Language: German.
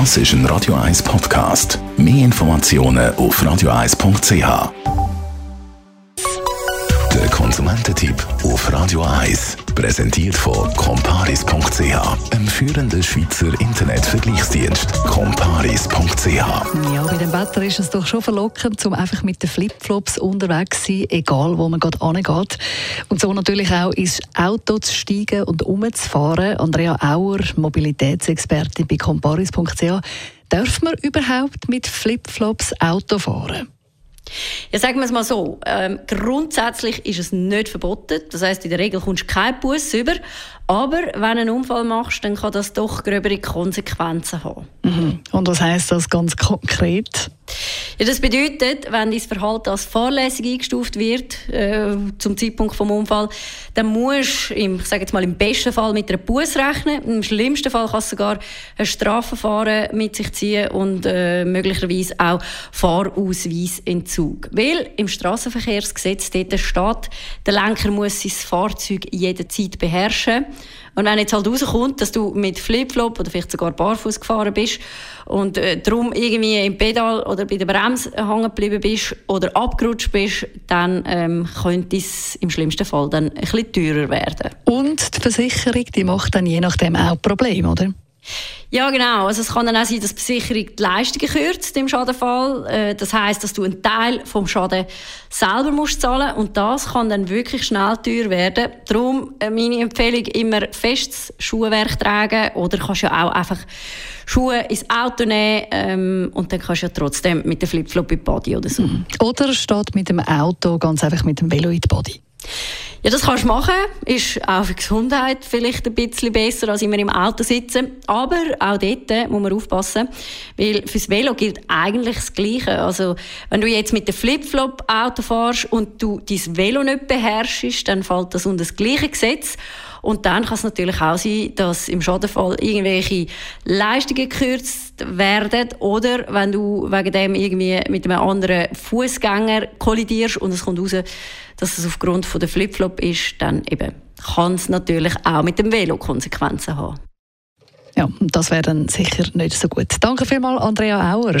Das ist ein Radio 1 Podcast. Mehr Informationen auf radio1.ch. Der Konsumententipp auf Radio 1 präsentiert von comparis.ch, einem führenden Schweizer Internetvergleichsdienst. comparis.ch. Ja, bei dem Wetter ist es doch schon verlockend, um einfach mit den Flipflops unterwegs zu sein, egal wo man gerade angeht. Und so natürlich auch ins Auto zu steigen und umzufahren. Andrea Auer, Mobilitätsexpertin bei comparis.ch. Darf man überhaupt mit Flipflops Auto fahren? Ja, sagen wir es mal so. Ähm, grundsätzlich ist es nicht verboten. Das heißt, in der Regel kommst du keinen Bus über. Aber wenn du einen Unfall machst, dann kann das doch gröbere Konsequenzen haben. Mhm. Und was heißt das ganz konkret? Ja, das bedeutet, wenn dein Verhalten als fahrlässig eingestuft wird äh, zum Zeitpunkt des Unfalls, dann musst du, im, ich sage jetzt mal im besten Fall mit einer Buß rechnen. Im schlimmsten Fall kann es sogar ein Strafverfahren mit sich ziehen und äh, möglicherweise auch Fahrausweisentzug. Weil im Straßenverkehrsgesetz dort steht, der Lenker muss sein Fahrzeug jederzeit beherrschen. Und wenn jetzt halt rauskommt, dass du mit Flipflop oder vielleicht sogar barfuß gefahren bist und äh, darum irgendwie im Pedal oder bei der Bremse hängen geblieben bist oder abgerutscht bist, dann ähm, könnte es im schlimmsten Fall dann ein bisschen teurer werden. Und die Versicherung, die macht dann je nachdem auch Probleme, oder? Ja, genau. Also es kann dann auch sein, dass die Versicherung die Leistungen kürzt im Schadenfall. Äh, das heißt, dass du einen Teil vom Schaden selber musst zahlen und das kann dann wirklich schnell teuer werden. Darum äh, meine Empfehlung immer festes Schuhwerk tragen oder kannst ja auch einfach Schuhe ins Auto nehmen ähm, und dann kannst du ja trotzdem mit dem Flipflop in die Body oder so. Mhm. Oder steht mit dem Auto ganz einfach mit dem Velo in die Body. Ja, das kannst du machen. Ist auch für die Gesundheit vielleicht ein bisschen besser, als immer im Auto sitzen. Aber auch dort muss man aufpassen, weil fürs Velo gilt eigentlich das Gleiche. Also, wenn du jetzt mit dem Flipflop Auto fährst und du dein Velo nicht beherrschst, dann fällt das unter das gleiche Gesetz. Und dann kann es natürlich auch sein, dass im Schadenfall irgendwelche Leistungen gekürzt werden oder wenn du wegen dem irgendwie mit einem anderen Fußgänger kollidierst und es kommt raus, dass es aufgrund von der Flipflop ist, dann eben kann es natürlich auch mit dem Velo Konsequenzen haben. Ja, das wäre dann sicher nicht so gut. Danke vielmals, Andrea Auer.